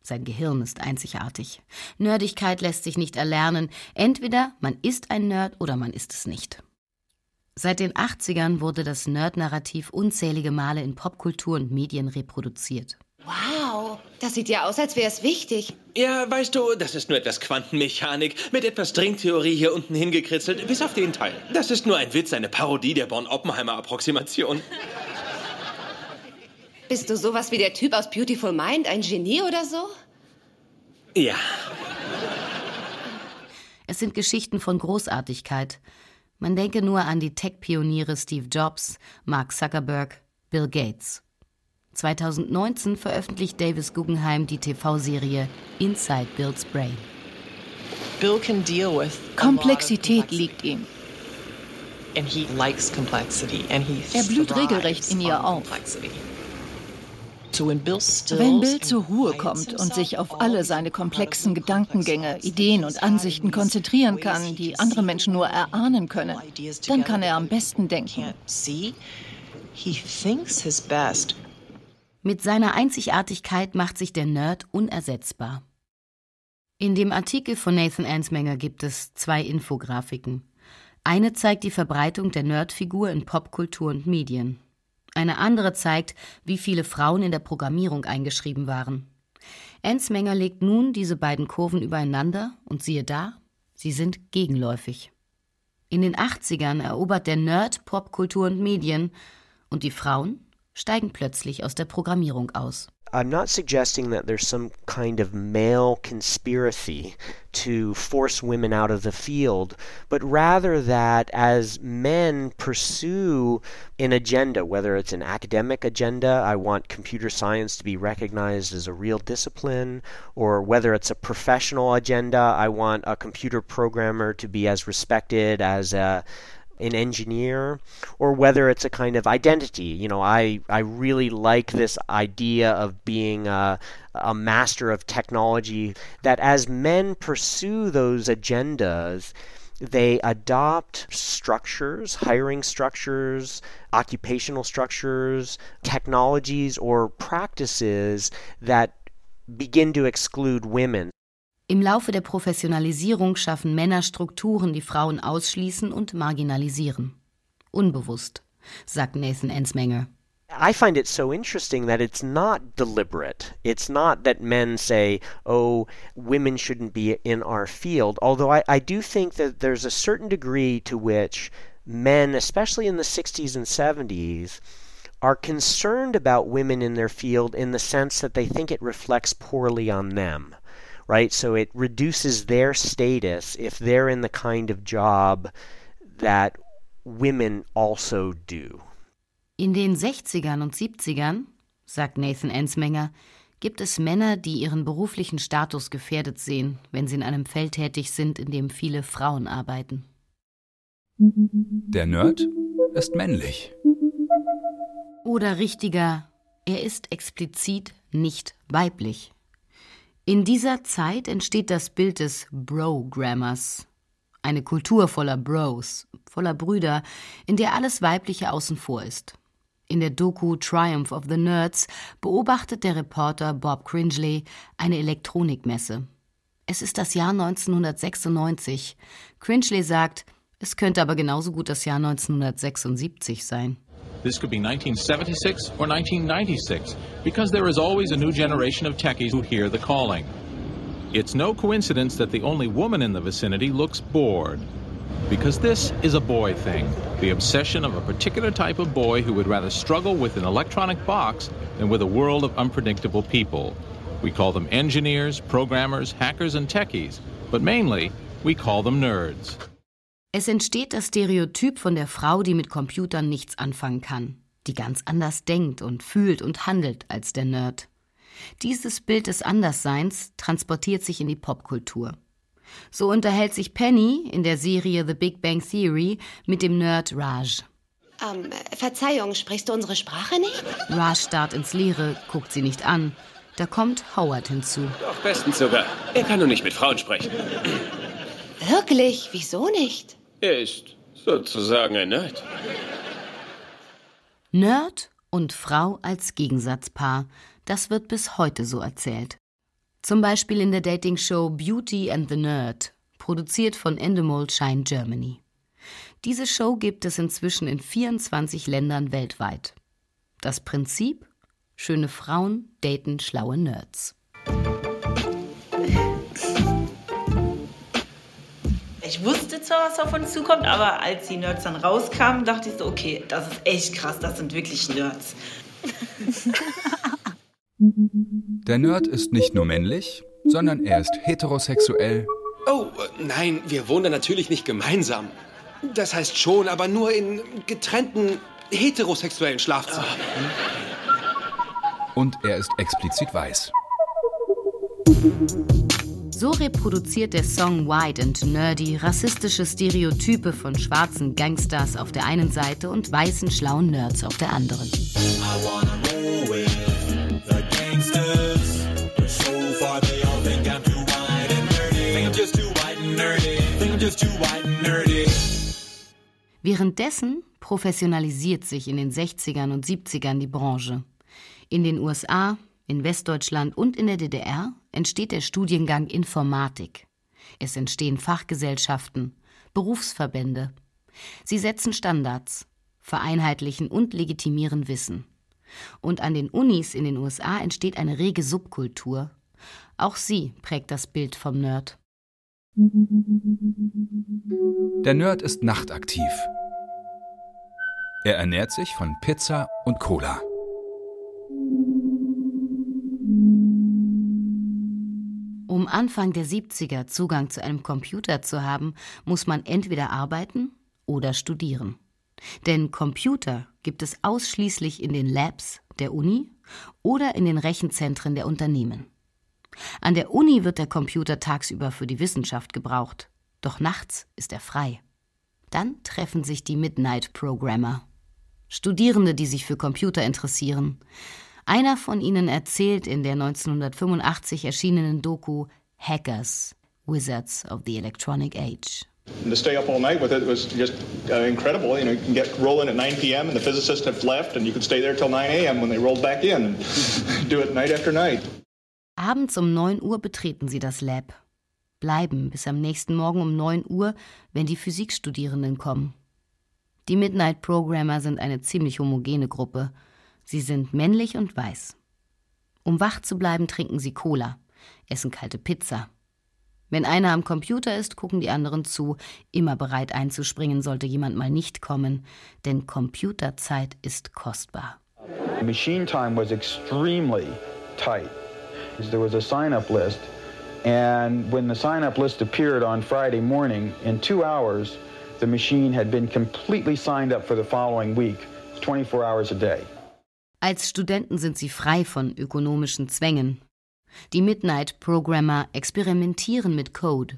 Speaker 2: Sein Gehirn ist einzigartig. Nerdigkeit lässt sich nicht erlernen. Entweder man ist ein Nerd oder man ist es nicht. Seit den 80ern wurde das Nerd-Narrativ unzählige Male in Popkultur und Medien reproduziert.
Speaker 18: Wow, das sieht ja aus, als wäre es wichtig.
Speaker 17: Ja, weißt du, das ist nur etwas Quantenmechanik mit etwas Stringtheorie hier unten hingekritzelt, bis auf den Teil. Das ist nur ein Witz, eine Parodie der Born-Oppenheimer-Approximation.
Speaker 18: Bist du sowas wie der Typ aus Beautiful Mind, ein Genie oder so?
Speaker 17: Ja.
Speaker 2: Es sind Geschichten von Großartigkeit. Man denke nur an die Tech-Pioniere Steve Jobs, Mark Zuckerberg, Bill Gates. 2019 veröffentlicht Davis Guggenheim die TV-Serie Inside Bill's Brain.
Speaker 19: Bill can deal with
Speaker 20: Komplexität liegt ihm.
Speaker 19: and he likes complexity and he
Speaker 20: Er blüht regelrecht in ihr auf.
Speaker 19: complexity. So when Bill stills
Speaker 20: Wenn Bill zur Ruhe kommt und sich auf alle seine komplexen Gedankengänge, Ideen und Ansichten konzentrieren kann, die andere Menschen nur erahnen können, dann kann er am besten denken.
Speaker 2: Mit seiner Einzigartigkeit macht sich der Nerd unersetzbar. In dem Artikel von Nathan Ansmenger gibt es zwei Infografiken. Eine zeigt die Verbreitung der Nerdfigur in Popkultur und Medien. Eine andere zeigt, wie viele Frauen in der Programmierung eingeschrieben waren. Ansmenger legt nun diese beiden Kurven übereinander und siehe da, sie sind gegenläufig. In den 80ern erobert der Nerd Popkultur und Medien und die Frauen steigen plötzlich aus der Programmierung aus.
Speaker 14: I'm not suggesting that there's some kind of male conspiracy to force women out of the field, but rather that as men pursue an agenda, whether it's an academic agenda, I want computer science to be recognized as a real discipline, or whether it's a professional agenda, I want a computer programmer to be as respected as a an engineer or whether it's a kind of identity. You know i i really like this idea of being a, a master of technology that as men pursue those agendas they adopt structures hiring structures occupational structures technologies or practices that begin to exclude women
Speaker 2: Im Laufe der Professionalisierung schaffen Männer Strukturen, die Frauen ausschließen und marginalisieren. Unbewusst, sagt Nathan Ensmenger.
Speaker 14: I find it so interesting that it's not deliberate. It's not that men say, oh, women shouldn't be in our field. Although I, I do think that there's a certain degree to which men, especially in the 60s and 70s, are concerned about women in their field in the sense that they think it reflects poorly on them. Right? So it reduces their status if they're in the kind of job that women also do.
Speaker 2: In den 60ern und 70ern, sagt Nathan Ensmenger, gibt es Männer, die ihren beruflichen Status gefährdet sehen, wenn sie in einem Feld tätig sind, in dem viele Frauen arbeiten.
Speaker 6: Der Nerd ist männlich.
Speaker 2: Oder richtiger, er ist explizit nicht weiblich. In dieser Zeit entsteht das Bild des Bro-Grammars. Eine Kultur voller Bros, voller Brüder, in der alles Weibliche außen vor ist. In der Doku Triumph of the Nerds beobachtet der Reporter Bob Cringley eine Elektronikmesse. Es ist das Jahr 1996. Cringley sagt, es könnte aber genauso gut das Jahr 1976 sein.
Speaker 21: This could be 1976 or 1996 because there is always a new generation of techies who hear the calling. It's no coincidence that the only woman in the vicinity looks bored. Because this is a boy thing, the obsession of a particular type of boy who would rather struggle with an electronic box than with a world of unpredictable people. We call them engineers, programmers, hackers, and techies, but mainly we call them nerds.
Speaker 2: Es entsteht das Stereotyp von der Frau, die mit Computern nichts anfangen kann, die ganz anders denkt und fühlt und handelt als der Nerd. Dieses Bild des Andersseins transportiert sich in die Popkultur. So unterhält sich Penny in der Serie The Big Bang Theory mit dem Nerd Raj.
Speaker 18: Ähm, Verzeihung, sprichst du unsere Sprache nicht?
Speaker 2: Raj starrt ins Leere, guckt sie nicht an. Da kommt Howard hinzu.
Speaker 22: Doch, bestens sogar. Er kann nur nicht mit Frauen sprechen.
Speaker 18: Wirklich? Wieso nicht?
Speaker 22: Er ist sozusagen ein Nerd.
Speaker 2: Nerd und Frau als Gegensatzpaar, das wird bis heute so erzählt. Zum Beispiel in der Dating-Show Beauty and the Nerd, produziert von Endemol Shine Germany. Diese Show gibt es inzwischen in 24 Ländern weltweit. Das Prinzip? Schöne Frauen daten schlaue Nerds.
Speaker 23: Ich wusste zwar, was auf uns zukommt, aber als die Nerds dann rauskamen, dachte ich so, okay, das ist echt krass, das sind wirklich Nerds.
Speaker 6: Der Nerd ist nicht nur männlich, sondern er ist heterosexuell.
Speaker 22: Oh, nein, wir wohnen natürlich nicht gemeinsam. Das heißt schon, aber nur in getrennten heterosexuellen Schlafzimmern.
Speaker 6: Und er ist explizit weiß.
Speaker 2: So reproduziert der Song White and Nerdy rassistische Stereotype von schwarzen Gangsters auf der einen Seite und weißen schlauen Nerds auf der anderen. Währenddessen professionalisiert sich in den 60ern und 70ern die Branche. In den USA, in Westdeutschland und in der DDR entsteht der Studiengang Informatik. Es entstehen Fachgesellschaften, Berufsverbände. Sie setzen Standards, vereinheitlichen und legitimieren Wissen. Und an den Unis in den USA entsteht eine rege Subkultur. Auch sie prägt das Bild vom Nerd.
Speaker 6: Der Nerd ist nachtaktiv. Er ernährt sich von Pizza und Cola.
Speaker 2: Um Anfang der 70er Zugang zu einem Computer zu haben, muss man entweder arbeiten oder studieren. Denn Computer gibt es ausschließlich in den Labs der Uni oder in den Rechenzentren der Unternehmen. An der Uni wird der Computer tagsüber für die Wissenschaft gebraucht, doch nachts ist er frei. Dann treffen sich die Midnight Programmer. Studierende, die sich für Computer interessieren. Einer von ihnen erzählt in der 1985 erschienenen Doku Hackers, Wizards of the Electronic Age.
Speaker 24: And to stay up all night with it was just uh, incredible. You know, you can get rolling at 9 p.m. and the physicists have left, and you could stay there till 9 a.m. when they rolled back in. Do it night after night.
Speaker 2: Abends um 9 Uhr betreten sie das Lab, bleiben bis am nächsten Morgen um 9 Uhr, wenn die Physikstudierenden kommen. Die Midnight Programmer sind eine ziemlich homogene Gruppe. Sie sind männlich und weiß. Um wach zu bleiben, trinken sie Cola, essen kalte Pizza. Wenn einer am Computer ist, gucken die anderen zu, immer bereit einzuspringen, sollte jemand mal nicht kommen, denn Computerzeit ist kostbar.
Speaker 25: Machine time was extremely tight. There was a sign-up list, and when the sign-up list appeared on Friday morning, in two hours, the machine had been completely signed up for the following week, 24 hours a day.
Speaker 2: Als Studenten sind sie frei von ökonomischen Zwängen. Die Midnight Programmer experimentieren mit Code.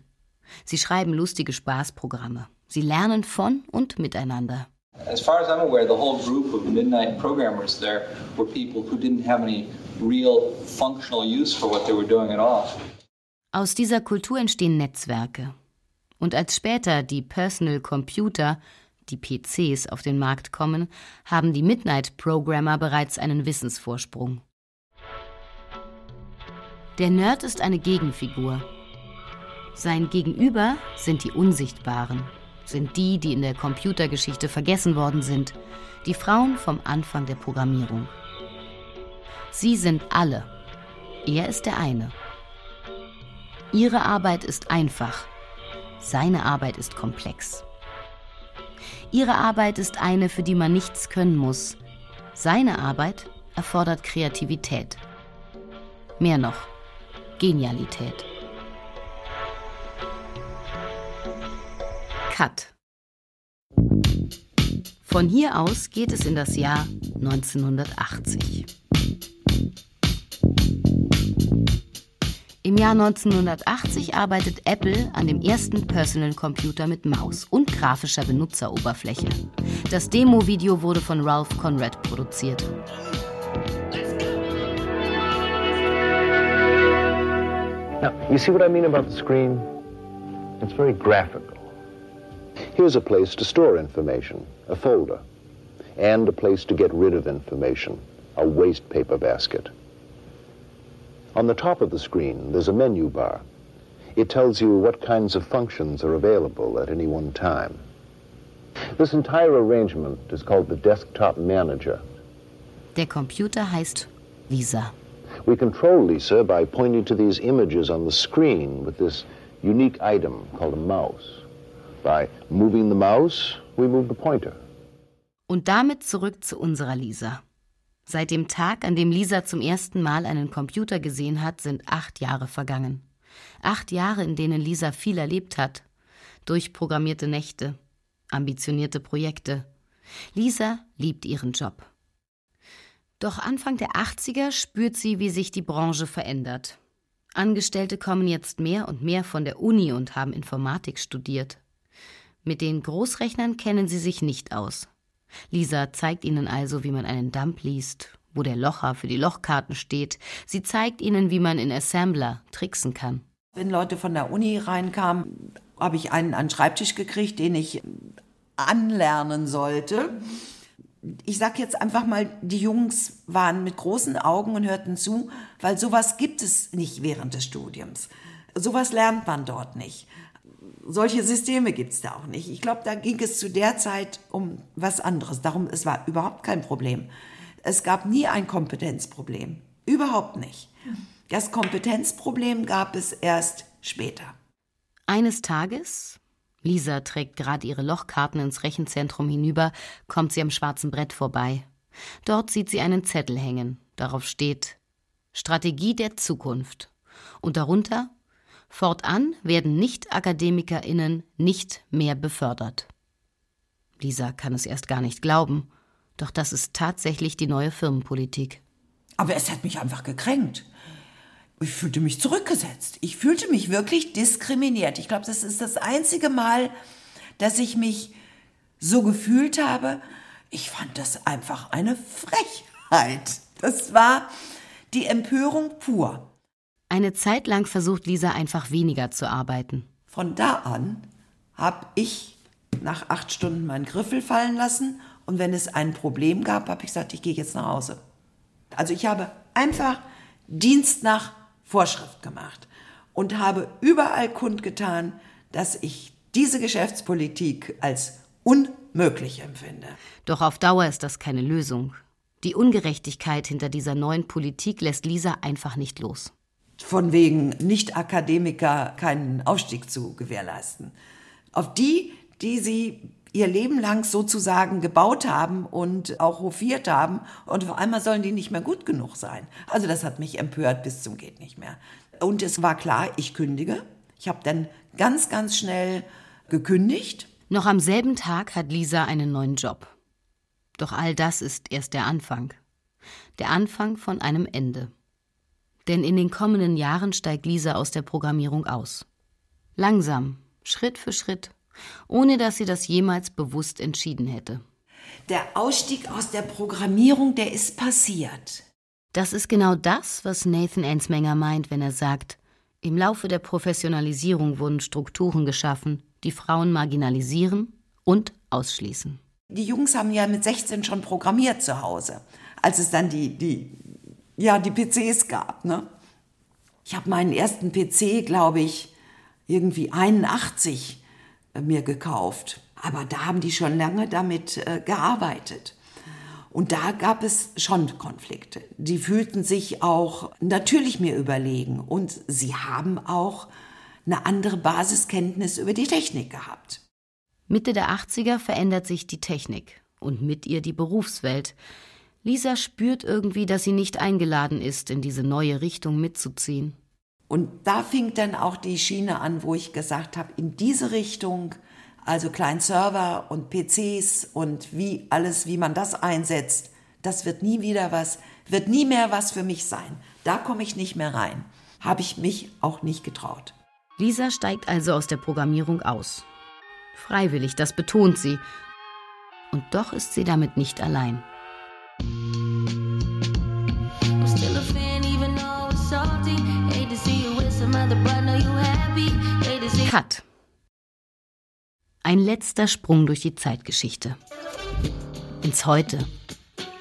Speaker 2: Sie schreiben lustige Spaßprogramme. Sie lernen von und miteinander.
Speaker 26: As far as I'm aware, the whole group of midnight programmers there were people who didn't have any real functional use for what they were doing at all.
Speaker 2: Aus dieser Kultur entstehen Netzwerke. Und als später die Personal Computer, die PCs, auf den Markt kommen, haben die Midnight Programmer bereits einen Wissensvorsprung. Der Nerd ist eine Gegenfigur. Sein Gegenüber sind die Unsichtbaren, sind die, die in der Computergeschichte vergessen worden sind, die Frauen vom Anfang der Programmierung. Sie sind alle. Er ist der eine. Ihre Arbeit ist einfach. Seine Arbeit ist komplex. Ihre Arbeit ist eine, für die man nichts können muss. Seine Arbeit erfordert Kreativität. Mehr noch, Genialität. Cut. Von hier aus geht es in das Jahr 1980. Im Jahr 1980 arbeitet Apple an dem ersten Personal Computer mit Maus und grafischer Benutzeroberfläche. Das Demo-Video wurde von Ralph Conrad produziert.
Speaker 27: Now, you see what I mean about the screen? It's very graphical. Here's a place to store information, a folder, and a place to get rid of information, a waste paper basket. On the top of the screen, there's a menu bar. It tells you what kinds of functions are available at any one time. This entire arrangement is called the Desktop Manager.
Speaker 2: Der Computer heißt Lisa.
Speaker 27: We control Lisa by pointing to these images on the screen with this unique item called a mouse. By moving the mouse, we move the pointer.
Speaker 2: Und damit zurück zu unserer Lisa. Seit dem Tag, an dem Lisa zum ersten Mal einen Computer gesehen hat, sind acht Jahre vergangen. Acht Jahre, in denen Lisa viel erlebt hat. Durchprogrammierte Nächte, ambitionierte Projekte. Lisa liebt ihren Job. Doch Anfang der 80er spürt sie, wie sich die Branche verändert. Angestellte kommen jetzt mehr und mehr von der Uni und haben Informatik studiert. Mit den Großrechnern kennen sie sich nicht aus. Lisa zeigt ihnen also, wie man einen Dump liest, wo der Locher für die Lochkarten steht. Sie zeigt ihnen, wie man in Assembler tricksen kann.
Speaker 3: Wenn Leute von der Uni reinkamen, habe ich einen an den Schreibtisch gekriegt, den ich anlernen sollte. Ich sage jetzt einfach mal, die Jungs waren mit großen Augen und hörten zu, weil sowas gibt es nicht während des Studiums. Sowas lernt man dort nicht solche Systeme gibt es da auch nicht. Ich glaube, da ging es zu der Zeit um was anderes. Darum, es war überhaupt kein Problem. Es gab nie ein Kompetenzproblem. Überhaupt nicht. Das Kompetenzproblem gab es erst später.
Speaker 2: Eines Tages, Lisa trägt gerade ihre Lochkarten ins Rechenzentrum hinüber, kommt sie am schwarzen Brett vorbei. Dort sieht sie einen Zettel hängen. Darauf steht Strategie der Zukunft. Und darunter Fortan werden Nicht-AkademikerInnen nicht mehr befördert. Lisa kann es erst gar nicht glauben, doch das ist tatsächlich die neue Firmenpolitik.
Speaker 3: Aber es hat mich einfach gekränkt. Ich fühlte mich zurückgesetzt. Ich fühlte mich wirklich diskriminiert. Ich glaube, das ist das einzige Mal, dass ich mich so gefühlt habe. Ich fand das einfach eine Frechheit. Das war die Empörung pur.
Speaker 2: Eine Zeit lang versucht Lisa einfach weniger zu arbeiten.
Speaker 3: Von da an habe ich nach acht Stunden meinen Griffel fallen lassen und wenn es ein Problem gab, habe ich gesagt, ich gehe jetzt nach Hause. Also ich habe einfach Dienst nach Vorschrift gemacht und habe überall kundgetan, dass ich diese Geschäftspolitik als unmöglich empfinde.
Speaker 2: Doch auf Dauer ist das keine Lösung. Die Ungerechtigkeit hinter dieser neuen Politik lässt Lisa einfach nicht los
Speaker 3: von wegen Nicht-Akademiker keinen Aufstieg zu gewährleisten. Auf die, die sie ihr Leben lang sozusagen gebaut haben und auch hofiert haben und auf einmal sollen die nicht mehr gut genug sein. Also das hat mich empört bis zum geht nicht mehr. Und es war klar, ich kündige. Ich habe dann ganz, ganz schnell gekündigt.
Speaker 2: Noch am selben Tag hat Lisa einen neuen Job. Doch all das ist erst der Anfang. Der Anfang von einem Ende denn in den kommenden Jahren steigt Lisa aus der Programmierung aus. Langsam, Schritt für Schritt, ohne dass sie das jemals bewusst entschieden hätte.
Speaker 3: Der Ausstieg aus der Programmierung, der ist passiert.
Speaker 2: Das ist genau das, was Nathan Ensmenger meint, wenn er sagt, im Laufe der Professionalisierung wurden Strukturen geschaffen, die Frauen marginalisieren und ausschließen.
Speaker 3: Die Jungs haben ja mit 16 schon programmiert zu Hause, als es dann die, die ja, die PCs gab. Ne? Ich habe meinen ersten PC, glaube ich, irgendwie 81 äh, mir gekauft. Aber da haben die schon lange damit äh, gearbeitet. Und da gab es schon Konflikte. Die fühlten sich auch natürlich mir überlegen und sie haben auch eine andere Basiskenntnis über die Technik gehabt.
Speaker 2: Mitte der 80er verändert sich die Technik und mit ihr die Berufswelt. Lisa spürt irgendwie, dass sie nicht eingeladen ist, in diese neue Richtung mitzuziehen.
Speaker 3: Und da fing dann auch die Schiene an, wo ich gesagt habe, in diese Richtung, also Client-Server und PCs und wie alles, wie man das einsetzt, das wird nie wieder was, wird nie mehr was für mich sein. Da komme ich nicht mehr rein. habe ich mich auch nicht getraut.
Speaker 2: Lisa steigt also aus der Programmierung aus. Freiwillig, das betont sie. Und doch ist sie damit nicht allein. Cut. Ein letzter Sprung durch die Zeitgeschichte. Ins Heute.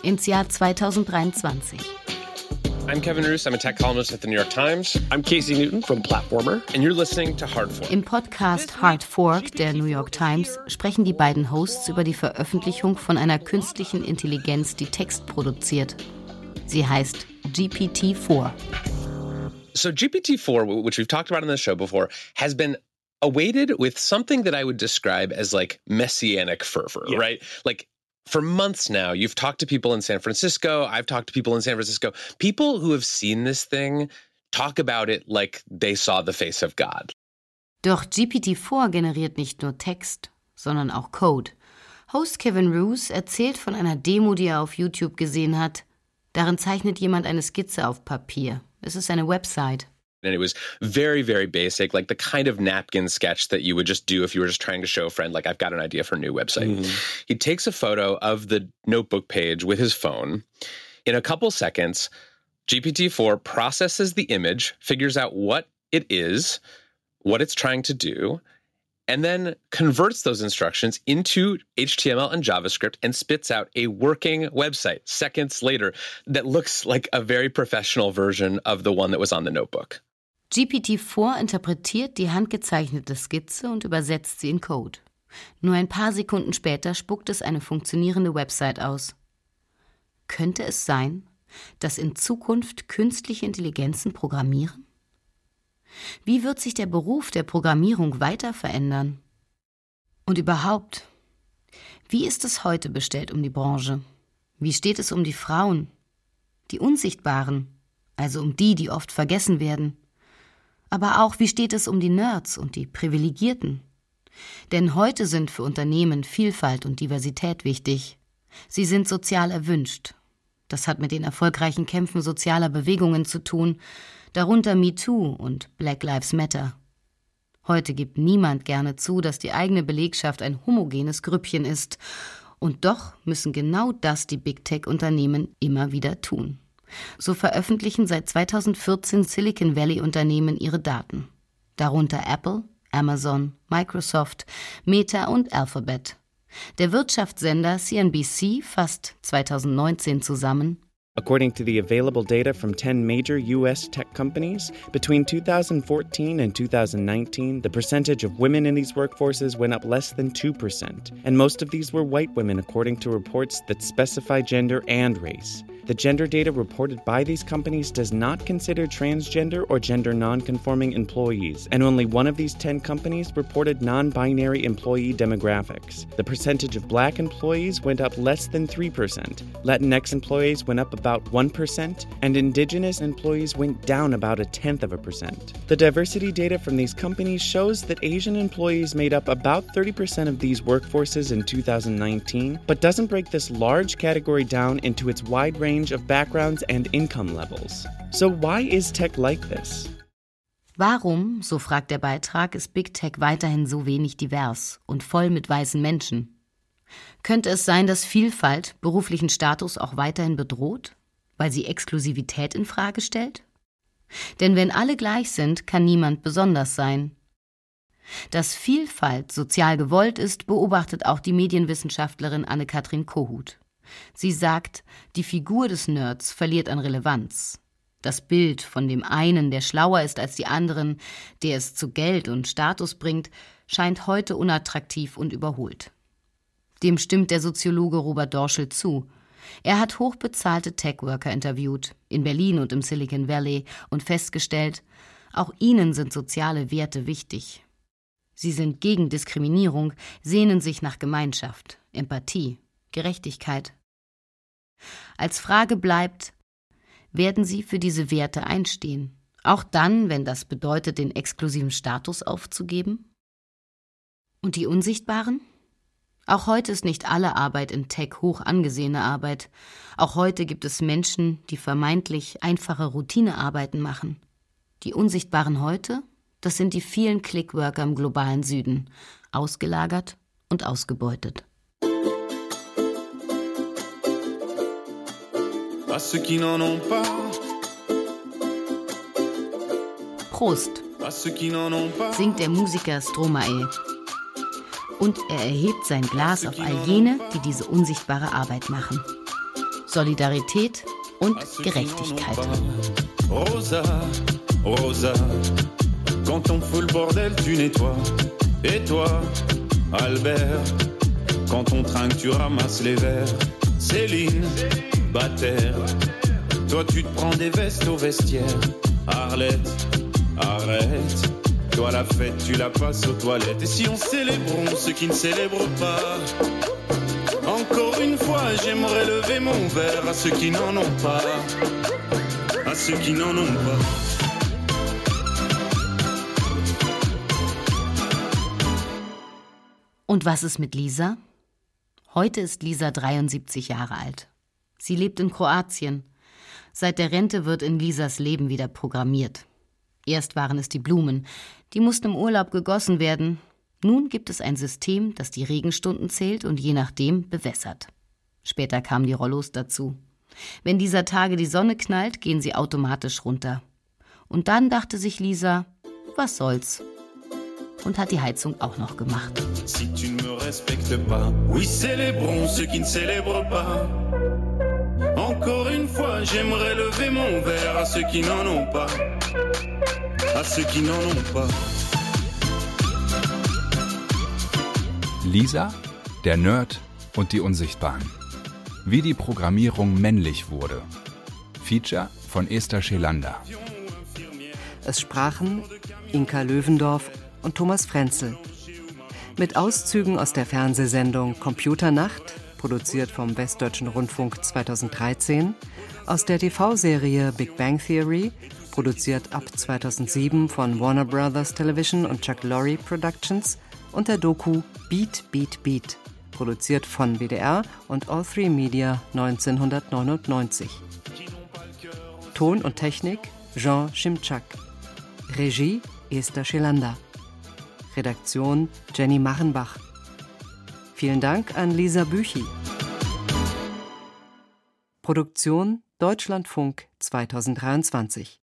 Speaker 2: Ins Jahr 2023.
Speaker 28: I'm Kevin Roos. I'm a tech columnist at the New York Times. I'm Casey Newton from Platformer. And you're listening to Hard Fork.
Speaker 2: Im Podcast Hard Fork der New York Times sprechen die beiden Hosts über die Veröffentlichung von einer künstlichen Intelligenz, die Text produziert. Sie heißt GPT-4.
Speaker 28: So, GPT-4, which we've talked about on the show before, has been awaited with something that I would describe as like messianic fervor, yeah. right? Like for months now, you've talked to people in San Francisco. I've talked to people in San Francisco. People who have seen this thing talk about it like they saw the face of God.
Speaker 2: Doch GPT-4 generiert nicht nur Text, sondern auch Code. Host Kevin Roos erzählt von einer Demo, die er auf YouTube gesehen hat. Darin zeichnet jemand eine Skizze auf Papier. Es ist eine Website.
Speaker 28: And it was very, very basic, like the kind of napkin sketch that you would just do if you were just trying to show a friend, like, I've got an idea for a new website. Mm-hmm. He takes a photo of the notebook page with his phone. In a couple seconds, GPT 4 processes the image, figures out what it is, what it's trying to do, and then converts those instructions into HTML and JavaScript and spits out a working website seconds later that looks like a very professional version of the one that was on the notebook.
Speaker 2: GPT-4 interpretiert die handgezeichnete Skizze und übersetzt sie in Code. Nur ein paar Sekunden später spuckt es eine funktionierende Website aus. Könnte es sein, dass in Zukunft künstliche Intelligenzen programmieren? Wie wird sich der Beruf der Programmierung weiter verändern? Und überhaupt, wie ist es heute bestellt um die Branche? Wie steht es um die Frauen, die Unsichtbaren, also um die, die oft vergessen werden? Aber auch, wie steht es um die Nerds und die Privilegierten? Denn heute sind für Unternehmen Vielfalt und Diversität wichtig. Sie sind sozial erwünscht. Das hat mit den erfolgreichen Kämpfen sozialer Bewegungen zu tun, darunter MeToo und Black Lives Matter. Heute gibt niemand gerne zu, dass die eigene Belegschaft ein homogenes Grüppchen ist, und doch müssen genau das die Big Tech-Unternehmen immer wieder tun. So veröffentlichen seit 2014 Silicon Valley-Unternehmen ihre Daten. Darunter Apple, Amazon, Microsoft, Meta und Alphabet. Der Wirtschaftssender CNBC fasst 2019 zusammen.
Speaker 29: According to the available data from 10 major U.S. tech companies, between 2014 and 2019, the percentage of women in these workforces went up less than 2%. And most of these were white women, according to reports that specify gender and race. The gender data reported by these companies does not consider transgender or gender nonconforming employees, and only one of these 10 companies reported non binary employee demographics. The percentage of black employees went up less than 3%, Latinx employees went up about 1%, and indigenous employees went down about a tenth of a percent. The diversity data from these companies shows that Asian employees made up about 30% of these workforces in 2019, but doesn't break this large category down into its wide range range of backgrounds and income levels. So why is tech like this?
Speaker 2: Warum, so fragt der Beitrag, ist Big Tech weiterhin so wenig divers und voll mit weißen Menschen? Könnte es sein, dass Vielfalt beruflichen Status auch weiterhin bedroht, weil sie Exklusivität in Frage stellt? Denn wenn alle gleich sind, kann niemand besonders sein. Dass Vielfalt sozial gewollt ist, beobachtet auch die Medienwissenschaftlerin Anne-Kathrin Kohut. Sie sagt, die Figur des Nerds verliert an Relevanz. Das Bild von dem einen, der schlauer ist als die anderen, der es zu Geld und Status bringt, scheint heute unattraktiv und überholt. Dem stimmt der Soziologe Robert Dorschel zu. Er hat hochbezahlte Tech-Worker interviewt, in Berlin und im Silicon Valley, und festgestellt, auch ihnen sind soziale Werte wichtig. Sie sind gegen Diskriminierung, sehnen sich nach Gemeinschaft, Empathie, Gerechtigkeit. Als Frage bleibt, werden Sie für diese Werte einstehen, auch dann, wenn das bedeutet, den exklusiven Status aufzugeben? Und die Unsichtbaren? Auch heute ist nicht alle Arbeit in Tech hoch angesehene Arbeit. Auch heute gibt es Menschen, die vermeintlich einfache Routinearbeiten machen. Die Unsichtbaren heute, das sind die vielen Clickworker im globalen Süden, ausgelagert und ausgebeutet. Prost, singt der Musiker Stromae. Und er erhebt sein Glas auf all jene, die diese unsichtbare Arbeit machen. Solidarität und Gerechtigkeit.
Speaker 30: Rosa, Rosa, quand on fout le bordel, tu nettoies. Et toi, Albert, quand on trinque, tu ramasses les verres. Céline, Toi tu te prends des vestes au vestiaire. Arlette, arrête. Toi la fête, tu la passes aux toilettes. Et si on célébrons ceux qui ne célèbrent pas? Encore une fois, j'aimerais lever mon verre à ceux qui n'en ont pas. À ceux qui n'en ont pas.
Speaker 2: Und was ist mit Lisa? Heute ist Lisa 73 Jahre alt. Sie lebt in Kroatien. Seit der Rente wird in Lisas Leben wieder programmiert. Erst waren es die Blumen, die mussten im Urlaub gegossen werden. Nun gibt es ein System, das die Regenstunden zählt und je nachdem bewässert. Später kamen die Rollos dazu. Wenn dieser Tage die Sonne knallt, gehen sie automatisch runter. Und dann dachte sich Lisa, was soll's? Und hat die Heizung auch noch gemacht.
Speaker 30: Si tu ne respectes pas, oui, célébrons ceux qui ne célèbrent pas. J'aimerais lever mon verre à ceux qui n'en ont pas. À ceux qui n'en ont pas.
Speaker 6: Lisa, der Nerd und die Unsichtbaren. Wie die Programmierung männlich wurde. Feature von Esther Schelander.
Speaker 31: Es sprachen Inka Löwendorf und Thomas Frenzel. Mit Auszügen aus der Fernsehsendung Computernacht, produziert vom Westdeutschen Rundfunk 2013, aus der TV-Serie Big Bang Theory, produziert ab 2007 von Warner Brothers Television und Chuck Lorre Productions, und der Doku Beat Beat Beat, produziert von WDR und All3 Media 1999. Ton und Technik Jean Schimczak. Regie Esther Schelander. Redaktion Jenny Machenbach. Vielen Dank an Lisa Büchi. Produktion Deutschlandfunk 2023